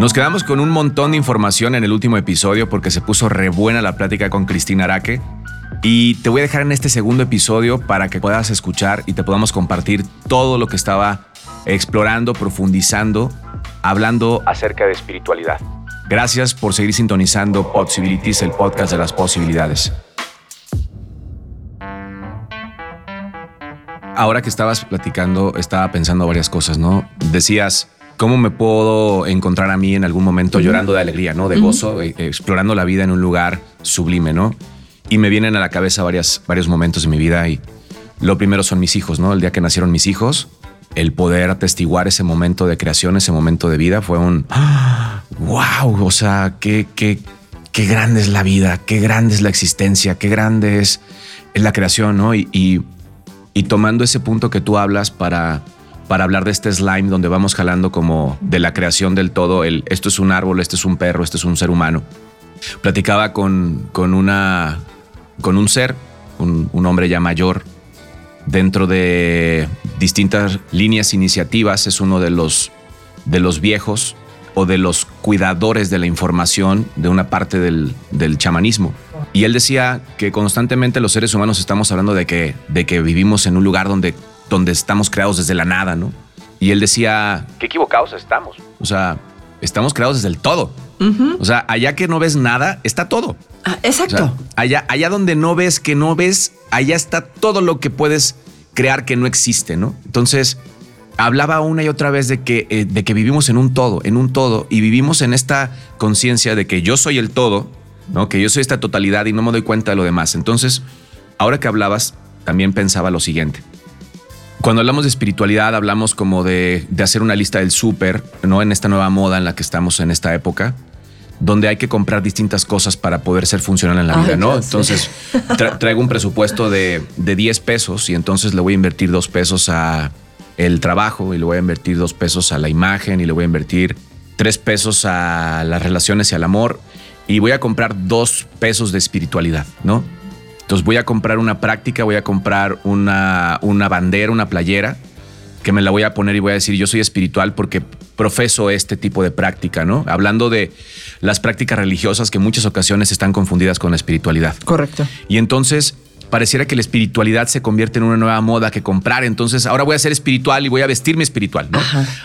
Nos quedamos con un montón de información en el último episodio porque se puso re buena la plática con Cristina Araque. Y te voy a dejar en este segundo episodio para que puedas escuchar y te podamos compartir todo lo que estaba explorando, profundizando, hablando acerca de espiritualidad. Gracias por seguir sintonizando Possibilities, el podcast de las posibilidades. Ahora que estabas platicando, estaba pensando varias cosas, ¿no? Decías, ¿Cómo me puedo encontrar a mí en algún momento llorando de alegría, ¿no? De gozo, eh, explorando la vida en un lugar sublime, ¿no? Y me vienen a la cabeza varias, varios momentos de mi vida y lo primero son mis hijos, ¿no? El día que nacieron mis hijos, el poder atestiguar ese momento de creación, ese momento de vida fue un wow, o sea, qué, qué, qué grande es la vida, qué grande es la existencia, qué grande es, la creación, ¿no? y, y tomando ese punto que tú hablas para para hablar de este slime donde vamos jalando como de la creación del todo, esto es un árbol, este es un perro, este es un ser humano. Platicaba con, con, una, con un ser, un, hombre ya mayor, dentro de distintas líneas iniciativas, es uno de los, de los viejos o de los cuidadores de la información de una parte del, del, chamanismo. Y él decía que constantemente los seres humanos estamos hablando de que, de que vivimos en un lugar donde donde estamos creados desde la nada, ¿no? Y él decía, qué equivocados estamos. O sea, estamos creados desde el todo. O sea, allá que no ves nada, está todo. Ah, exacto. allá, allá donde no ves que no ves, allá está todo lo que puedes crear que no existe, ¿no? Entonces, hablaba una y otra vez de que, eh, de que vivimos en un todo, en un todo, y vivimos en esta conciencia de que yo soy el todo, ¿no? Que yo soy esta totalidad y no me doy cuenta de lo demás. Entonces, ahora que hablabas, también pensaba lo siguiente. Cuando hablamos de espiritualidad, hablamos como de, hacer una lista del súper, ¿no? En esta nueva moda en la que estamos en esta época, donde hay que comprar distintas cosas para poder ser funcional en la vida, ¿no? Entonces, traigo un presupuesto de, de 10 pesos y entonces le voy a invertir dos pesos a el trabajo y le voy a invertir dos pesos a la imagen y le voy a invertir tres pesos a las relaciones y al amor y voy a comprar dos pesos de espiritualidad, ¿no? Entonces voy a comprar una práctica, voy a comprar una, una bandera, una playera, que me la voy a poner y voy a decir yo soy espiritual porque profeso este tipo de práctica, ¿no? Hablando de las prácticas religiosas que en muchas ocasiones están confundidas con la espiritualidad. Correcto. Y entonces pareciera que la espiritualidad se convierte en una nueva moda que comprar. Entonces, ahora voy a ser espiritual y voy a vestirme espiritual, ¿no?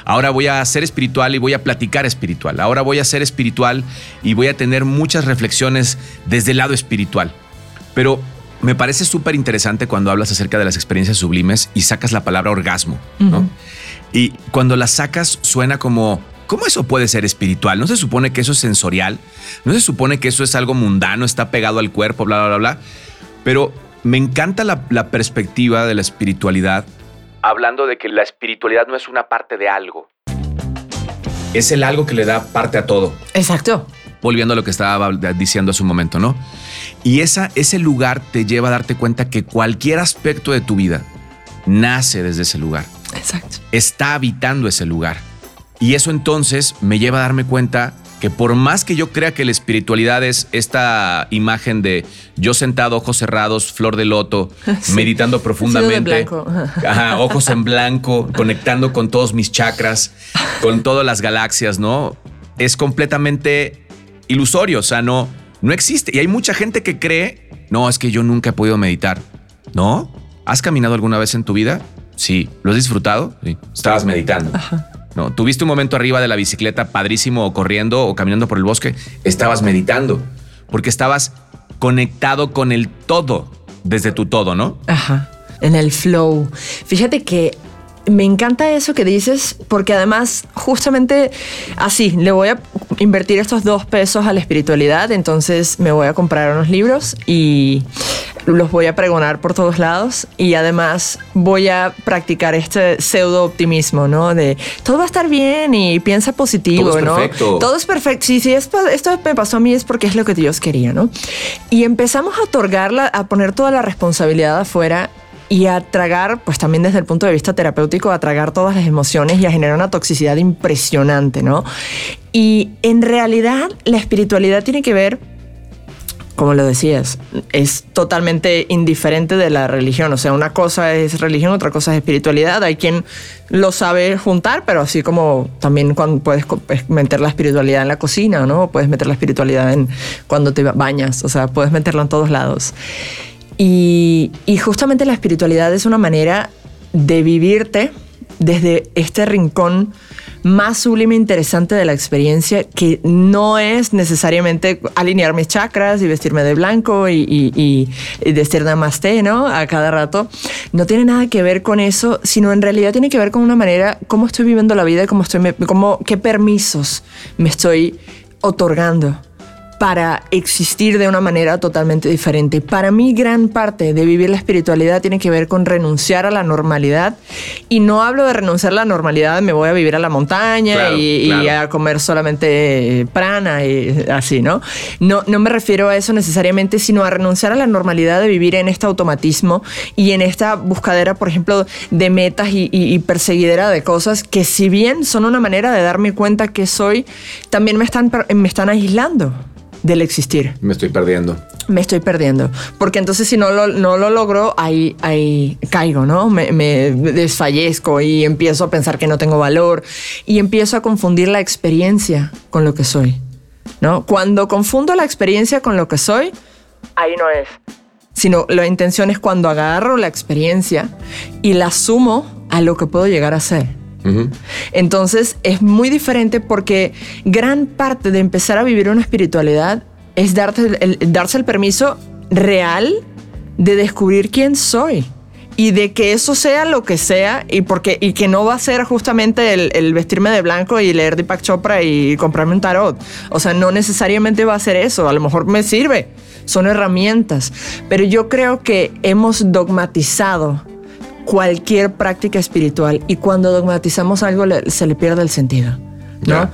Ahora voy a ser espiritual y voy a platicar espiritual. Ahora voy a ser espiritual y voy a tener muchas reflexiones desde el lado espiritual. Pero me parece súper interesante cuando hablas acerca de las experiencias sublimes y sacas la palabra orgasmo, ¿no? Y cuando la sacas suena como, ¿cómo eso puede ser espiritual? ¿No se supone que eso es sensorial? ¿No se supone que eso es algo mundano, está pegado al cuerpo, bla, bla, bla, bla? Pero me encanta la, la perspectiva de la espiritualidad. Hablando de que la espiritualidad no es una parte de algo. Es el algo que le da parte a todo. Exacto. Volviendo a lo que estaba diciendo hace un momento, ¿no? Y esa, ese lugar te lleva a darte cuenta que cualquier aspecto de tu vida nace desde ese lugar. Exacto. Está habitando ese lugar. Y eso entonces me lleva a darme cuenta que por más que yo crea que la espiritualidad es esta imagen de yo sentado, ojos cerrados, flor de loto, meditando profundamente, ojos en blanco, conectando con todos mis chakras, con todas las galaxias, ¿no? Es completamente ilusorio, o sea, no, no existe. Y hay mucha gente que cree, no, es que yo nunca he podido meditar. ¿No? ¿Has caminado alguna vez en tu vida? Sí. ¿Lo has disfrutado? Sí. Estabas meditando. No, tuviste un momento arriba de la bicicleta padrísimo o corriendo o caminando por el bosque. Estabas meditando porque estabas conectado con el todo desde tu todo, ¿no? Ajá. En el flow. Fíjate que me encanta eso que dices, porque además, justamente así, le voy a invertir estos dos pesos a la espiritualidad, entonces me voy a comprar unos libros y los voy a pregonar por todos lados y además voy a practicar este pseudo optimismo, ¿no? De todo va a estar bien y piensa positivo, todo es ¿no? Perfecto. Todo es perfecto. Sí, sí, esto me pasó a mí es porque es lo que Dios quería, ¿no? Y empezamos a otorgarla, a poner toda la responsabilidad afuera y a tragar, pues también desde el punto de vista terapéutico, a tragar todas las emociones y a generar una toxicidad impresionante, ¿no? Y en realidad la espiritualidad tiene que ver como lo decías, es totalmente indiferente de la religión. O sea, una cosa es religión, otra cosa es espiritualidad. Hay quien lo sabe juntar, pero así como también cuando puedes meter la espiritualidad en la cocina, ¿no? Puedes meter la espiritualidad en cuando te bañas. O sea, puedes meterlo en todos lados. Y, justamente la espiritualidad es una manera de vivirte desde este rincón más sublime e interesante de la experiencia que no es necesariamente alinear mis chakras y vestirme de blanco y, y, y, decir namaste, ¿no? A cada rato. No tiene nada que ver con eso, sino en realidad tiene que ver con una manera, cómo estoy viviendo la vida cómo estoy, cómo, qué permisos me estoy otorgando para existir de una manera totalmente diferente. Para mí gran parte de vivir la espiritualidad tiene que ver con renunciar a la normalidad y no hablo de renunciar a la normalidad, me voy a vivir a la montaña y, a comer solamente prana y así, ¿no? ¿no? No me refiero a eso necesariamente, sino a renunciar a la normalidad de vivir en este automatismo y en esta buscadera, por ejemplo, de metas y, y perseguidera de cosas que si bien son una manera de darme cuenta que soy, también me están, me están aislando del existir. Me estoy perdiendo. Me estoy perdiendo. Porque entonces si no lo, no lo logro, ahí, ahí caigo, ¿no? Me, me, desfallezco y empiezo a pensar que no tengo valor y empiezo a confundir la experiencia con lo que soy, ¿no? Cuando confundo la experiencia con lo que soy, ahí no es. Sino la intención es cuando agarro la experiencia y la sumo a lo que puedo llegar a ser. Entonces es muy diferente porque gran parte de empezar a vivir una espiritualidad es darte el, darse el permiso real de descubrir quién soy y de que eso sea lo que sea y porque y que no va a ser justamente el, vestirme de blanco y leer Deepak Chopra y comprarme un tarot. O sea, no necesariamente va a ser eso, a lo mejor me sirve, son herramientas, pero yo creo que hemos dogmatizado cualquier práctica espiritual y cuando dogmatizamos algo se le pierde el sentido, ¿no?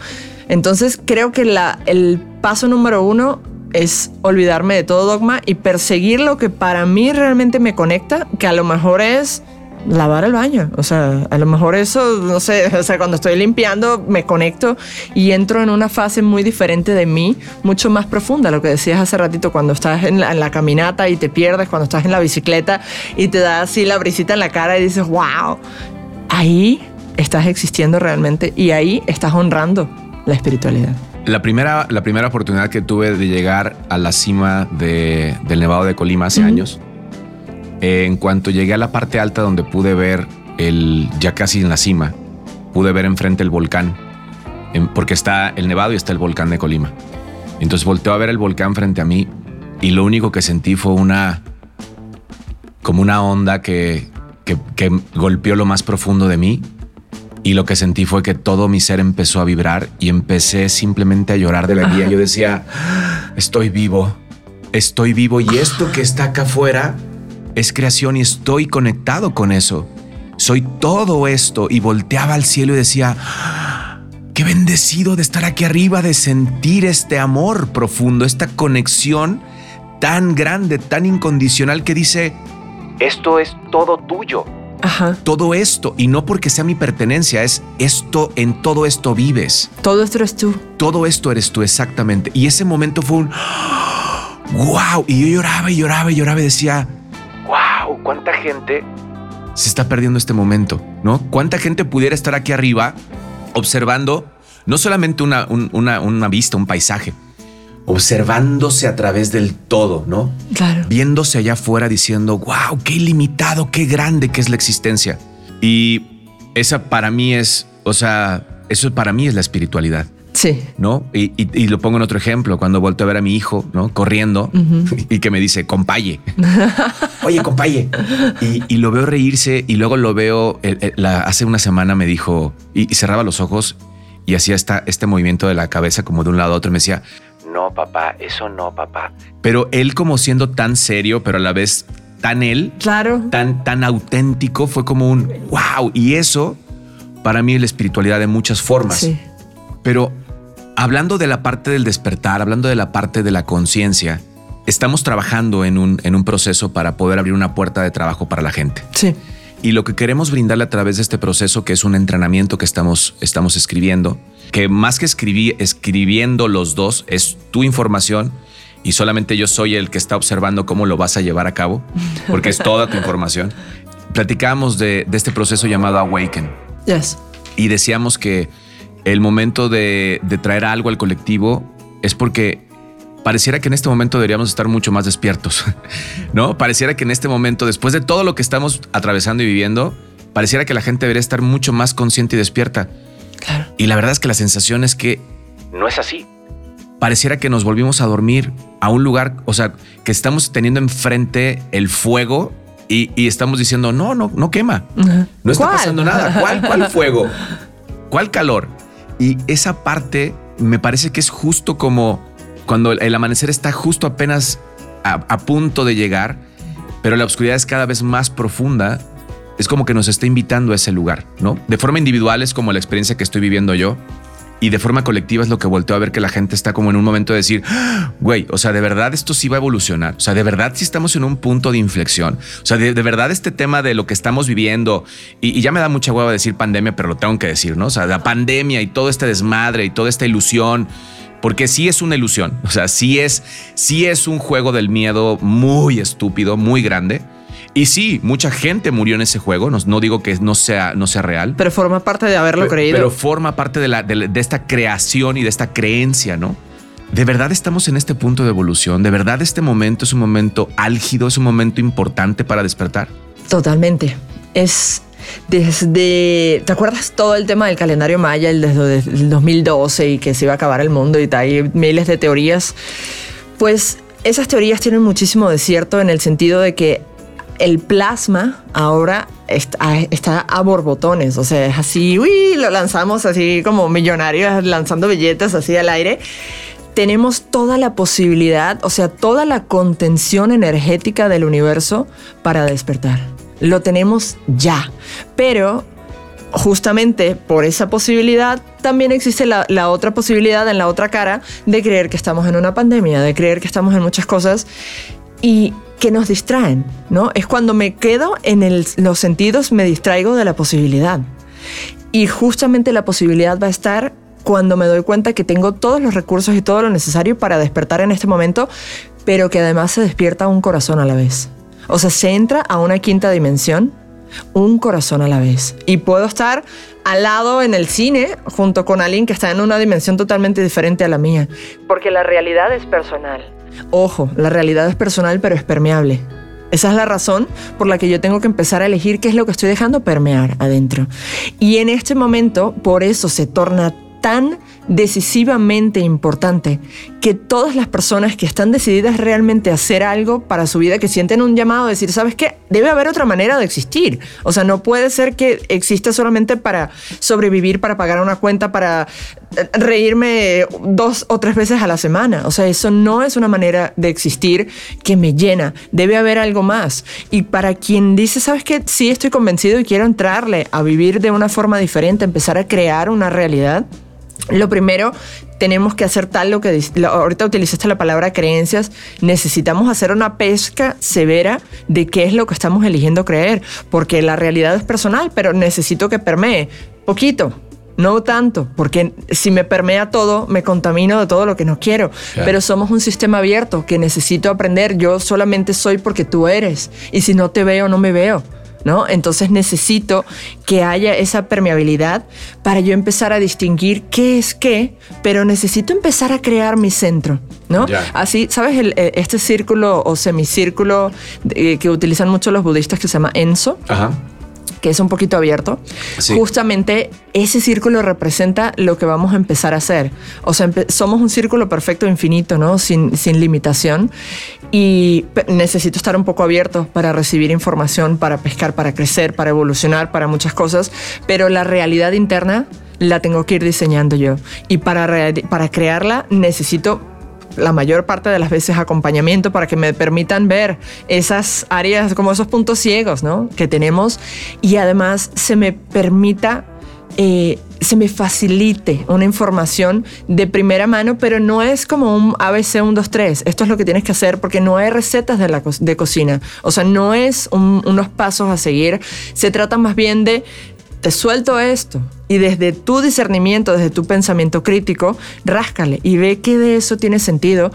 Entonces creo que la, el paso número uno es olvidarme de todo dogma y perseguir lo que para mí realmente me conecta, que a lo mejor es lavar el baño. O sea, a lo mejor eso, no sé, o sea, cuando estoy limpiando me conecto y entro en una fase muy diferente de mí, mucho más profunda, lo que decías hace ratito, cuando estás en la, caminata y te pierdes, cuando estás en la bicicleta y te da así la brisita en la cara y dices, wow, ahí estás existiendo realmente y ahí estás honrando la espiritualidad. La primera, la primera oportunidad que tuve de llegar a la cima de, del Nevado de Colima hace años, en cuanto llegué a la parte alta donde pude ver el, ya casi en la cima, pude ver enfrente el volcán, porque está el nevado y está el volcán de Colima. Entonces volteó a ver el volcán frente a mí y lo único que sentí fue una, como una onda que, que, golpeó lo más profundo de mí y lo que sentí fue que todo mi ser empezó a vibrar y empecé simplemente a llorar de la vida. Yo decía, estoy vivo, estoy vivo y esto que está acá afuera es creación y estoy conectado con eso. Soy todo esto y volteaba al cielo y decía, qué bendecido de estar aquí arriba, de sentir este amor profundo, esta conexión tan grande, tan incondicional que dice, esto es todo tuyo. Ajá. Todo esto, y no porque sea mi pertenencia, es esto, en todo esto vives. Todo esto eres tú. Todo esto eres tú, exactamente. Y ese momento fue un wow. Y yo lloraba y lloraba y lloraba y decía, cuánta gente se está perdiendo este momento, ¿no? ¿Cuánta gente pudiera estar aquí arriba observando no solamente una, una, vista, un paisaje, observándose a través del todo, ¿no? Claro. Viéndose allá afuera diciendo, wow, qué ilimitado, qué grande que es la existencia. Y esa para mí es, o sea, eso para mí es la espiritualidad. Sí. ¿No? Y, lo pongo en otro ejemplo, cuando vuelto a ver a mi hijo, ¿no? Corriendo y que me dice, compaye. Oye, compaye. Y, lo veo reírse y luego lo veo, hace una semana me dijo, y, cerraba los ojos y hacía esta, este movimiento de la cabeza como de un lado a otro y me decía, no, papá, eso no, papá. Pero él como siendo tan serio, pero a la vez tan él, claro. tan, tan auténtico, fue como un wow. Y eso para mí es la espiritualidad de muchas formas. Sí. Pero hablando de la parte del despertar, hablando de la parte de la conciencia, estamos trabajando en un, en un proceso para poder abrir una puerta de trabajo para la gente. Sí. Y lo que queremos brindarle a través de este proceso, que es un entrenamiento que estamos, estamos escribiendo, que más que escribir, escribiendo los dos, es tu información y solamente yo soy el que está observando cómo lo vas a llevar a cabo, porque es toda tu información. Platicábamos de, de este proceso llamado Awaken. Yes. Y decíamos que el momento de, de traer algo al colectivo es porque pareciera que en este momento deberíamos estar mucho más despiertos, ¿no? Pareciera que en este momento, después de todo lo que estamos atravesando y viviendo, pareciera que la gente debería estar mucho más consciente y despierta. Claro. Y la verdad es que la sensación es que no es así. Pareciera que nos volvimos a dormir a un lugar, o sea, que estamos teniendo enfrente el fuego y, y estamos diciendo, no, no, no quema. No está ¿Cuál? pasando nada. ¿Cuál, ¿Cuál fuego? ¿Cuál calor? Y esa parte me parece que es justo como cuando el amanecer está justo apenas a, punto de llegar, pero la oscuridad es cada vez más profunda. Es como que nos está invitando a ese lugar, ¿no? De forma individual es como la experiencia que estoy viviendo yo. Y de forma colectiva es lo que volteo a ver que la gente está como en un momento de decir, "Ah, güey, o sea, de verdad esto sí va a evolucionar. O sea, de verdad sí estamos en un punto de inflexión. O sea, de, verdad este tema de lo que estamos viviendo, y, y ya me da mucha hueva decir pandemia, pero lo tengo que decir, ¿no? O sea, la pandemia y todo este desmadre y toda esta ilusión, porque sí es una ilusión. O sea, sí es, sí es un juego del miedo muy estúpido, muy grande. Y sí, mucha gente murió en ese juego. No, no digo que no sea, no sea real. Pero forma parte de haberlo Pero- creído. Pero forma parte de, la, de, esta creación y de esta creencia, ¿no? De verdad estamos en este punto de evolución. De verdad este momento es un momento álgido, es un momento importante para despertar. Totalmente. Es desde. ¿Te acuerdas todo el tema del calendario maya, el desde el 2012 y que se iba a acabar el mundo y tal? Hay miles de teorías. Pues esas teorías tienen muchísimo de cierto en el sentido de que el plasma ahora está, a borbotones, o sea, es así, uy, lo lanzamos así como millonarios lanzando billetes así al aire. Tenemos toda la posibilidad, o sea, toda la contención energética del universo para despertar. Lo tenemos ya, pero justamente por esa posibilidad también existe la, la otra posibilidad en la otra cara de creer que estamos en una pandemia, de creer que estamos en muchas cosas y que nos distraen, ¿no? Es cuando me quedo en los sentidos, me distraigo de la posibilidad. Y justamente la posibilidad va a estar cuando me doy cuenta que tengo todos los recursos y todo lo necesario para despertar en este momento, pero que además se despierta un corazón a la vez. O sea, se entra a una quinta dimensión, un corazón a la vez. Y puedo estar al lado en el cine junto con alguien que está en una dimensión totalmente diferente a la mía. Porque la realidad es personal. Ojo, la realidad es personal pero es permeable. Esa es la razón por la que yo tengo que empezar a elegir qué es lo que estoy dejando permear adentro. Y en este momento, por eso se torna tan decisivamente importante que todas las personas que están decididas realmente a hacer algo para su vida, que sienten un llamado a decir, ¿sabes qué? Debe haber otra manera de existir. O sea, no puede ser que exista solamente para sobrevivir, para pagar una cuenta, para eh, reírme dos o tres veces a la semana. O sea, eso no es una manera de existir que me llena. Debe haber algo más. Y para quien dice, ¿sabes qué? Sí, estoy convencido y quiero entrarle a vivir de una forma diferente, empezar a crear una realidad. Lo primero, tenemos que hacer tal lo que lo- ahorita utilizaste la palabra creencias. Necesitamos hacer una pesca severa de qué es lo que estamos eligiendo creer, porque la realidad es personal, pero necesito que permee poquito. No tanto, porque si me permea todo, me contamino de todo lo que no quiero. Claro. Pero somos un sistema abierto que necesito aprender. Yo solamente soy porque tú eres. Y si no te veo, no me veo. ¿No? Entonces necesito que haya esa permeabilidad para yo empezar a distinguir qué es qué, pero necesito empezar a crear mi centro, ¿no? Así, ¿sabes? El- eh, este círculo o semicírculo eh, que utilizan mucho los budistas que se llama Enso, Ajá. Que es un poquito abierto, Sí. justamente ese círculo representa lo que vamos a empezar a hacer. O sea, somos un círculo perfecto, infinito, ¿no? Sin, sin limitación. Y necesito estar un poco abierto para recibir información, para pescar, para crecer, para evolucionar, para muchas cosas. Pero la realidad interna la tengo que ir diseñando yo. Y para, para crearla necesito la mayor parte de las veces acompañamiento para que me permitan ver esas áreas, como esos puntos ciegos, ¿no? Que tenemos y además se me permita, eh, se me facilite una información de primera mano, pero no es como un ABC 1, 2, 3. Esto es lo que tienes que hacer porque no hay recetas de, la de cocina. O sea, no es un- unos pasos a seguir. Se trata más bien de te suelto esto Y desde tu discernimiento, desde tu pensamiento crítico, ráscale y ve que de eso tiene sentido,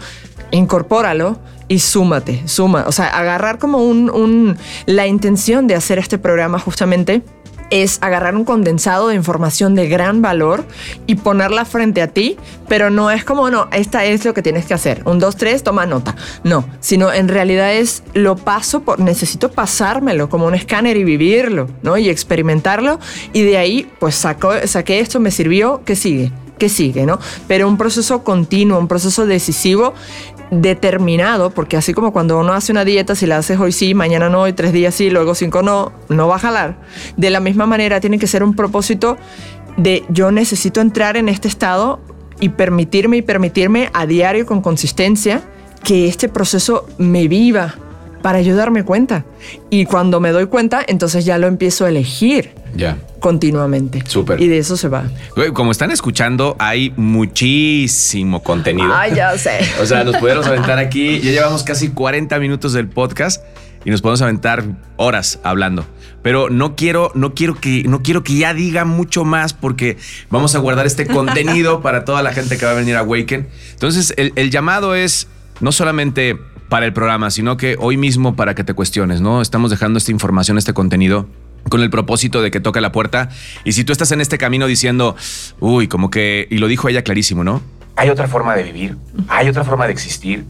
incorpóralo y súmate, suma. O sea, agarrar como un, un, la intención de hacer este programa justamente es agarrar un condensado de información de gran valor y ponerla frente a ti, pero no es como, no, esta es lo que tienes que hacer. Un, dos, tres, toma nota. No, sino en realidad es lo paso por, necesito pasármelo como un escáner y vivirlo, ¿no? Y experimentarlo y de ahí, pues saqué esto, me sirvió, ¿qué sigue? ¿Qué sigue, no? Pero un proceso continuo, un proceso decisivo determinado, porque así como cuando uno hace una dieta, si la haces hoy sí, mañana no, y tres días sí, luego cinco no, no va a jalar. De la misma manera tiene que ser un propósito de yo necesito entrar en este estado y permitirme y permitirme a diario con consistencia que este proceso me viva para ayudarme cuenta. Y cuando me doy cuenta, entonces ya lo empiezo a elegir. Ya. Continuamente. Súper. Y de eso se va. Como están escuchando, hay muchísimo contenido. Ay, ya sé. o sea, nos podemos aventar aquí. Ya llevamos casi 40 minutos del podcast y nos podemos aventar horas hablando. Pero no quiero, no quiero que, no quiero que ya diga mucho más porque vamos a guardar este contenido para toda la gente que va a venir a Awaken. Entonces, el, el llamado es no solamente para el programa, sino que hoy mismo para que te cuestiones, ¿no? Estamos dejando esta información, este contenido con el propósito de que toque la puerta. Y si tú estás en este camino diciendo, uy, como que, y lo dijo ella clarísimo, ¿no? Hay otra forma de vivir, hay otra forma de existir.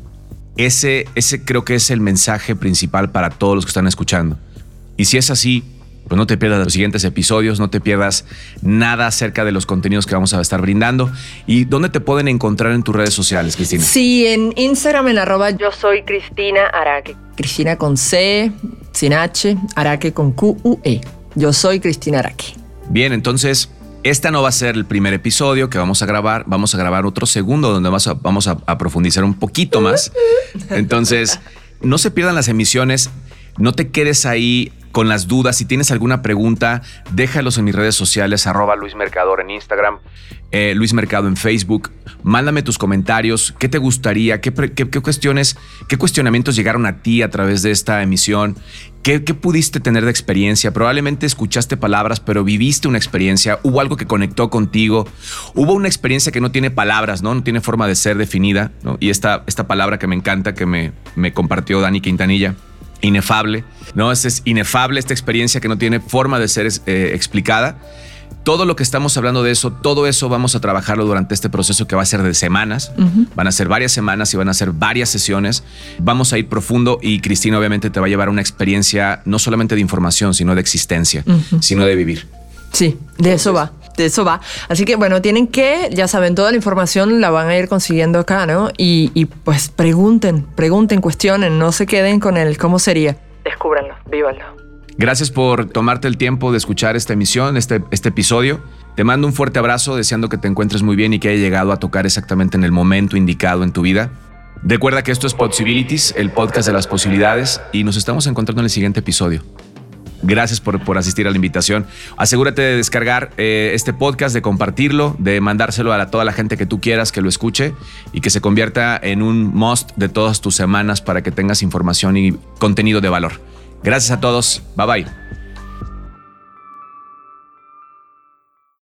Ese, ese creo que es el mensaje principal para todos los que están escuchando. Y si es así, pues no te pierdas los siguientes episodios, no te pierdas nada acerca de los contenidos que vamos a estar brindando. ¿Y dónde te pueden encontrar en tus redes sociales, Cristina? Sí, en Instagram en arroba yo soy Cristina Araque. Cristina con C, sin H, Araque con Q-U-E. Yo soy Cristina Araque. Bien, entonces... Esta no va a ser el primer episodio que vamos a grabar, vamos a grabar otro segundo donde vamos a, vamos a, a profundizar un poquito más. Entonces, no se pierdan las emisiones, no te quedes ahí con las dudas. Si tienes alguna pregunta, déjalos en mis redes sociales, arroba Luis Mercador en Instagram, eh, Luis Mercado en Facebook. Mándame tus comentarios, qué te gustaría, qué, cuestiones, qué cuestionamientos llegaron a ti a través de esta emisión, ¿Qué, ¿Qué, pudiste tener de experiencia? Probablemente escuchaste palabras, pero viviste una experiencia, hubo algo que conectó contigo, hubo una experiencia que no tiene palabras, ¿no? No tiene forma de ser definida. Y esta, esta palabra que me encanta, que me, me compartió Dani Quintanilla, inefable, ¿no? Es, inefable esta experiencia que no tiene forma de ser eh, explicada. Todo lo que estamos hablando de eso, todo eso vamos a trabajarlo durante este proceso que va a ser de semanas. Van a ser varias semanas y van a ser varias sesiones. Vamos a ir profundo y Cristina obviamente te va a llevar una experiencia no solamente de información, sino de existencia, sino de vivir. Sí, de eso va de eso va. Así que bueno, tienen que, ya saben, toda la información la van a ir consiguiendo acá, ¿no? Y, pues pregunten, pregunten, cuestionen, no se queden con el cómo sería. Descúbranlo, vívanlo. Gracias por tomarte el tiempo de escuchar esta emisión, este, este episodio. Te mando un fuerte abrazo, deseando que te encuentres muy bien y que haya llegado a tocar exactamente en el momento indicado en tu vida. Recuerda que esto es Possibilities, el podcast de las posibilidades, y nos estamos encontrando en el siguiente episodio. Gracias por, por, asistir a la invitación. Asegúrate de descargar eh, este podcast, de compartirlo, de mandárselo a toda la gente que tú quieras que lo escuche y que se convierta en un must de todas tus semanas para que tengas información y contenido de valor. Gracias a todos. Bye bye.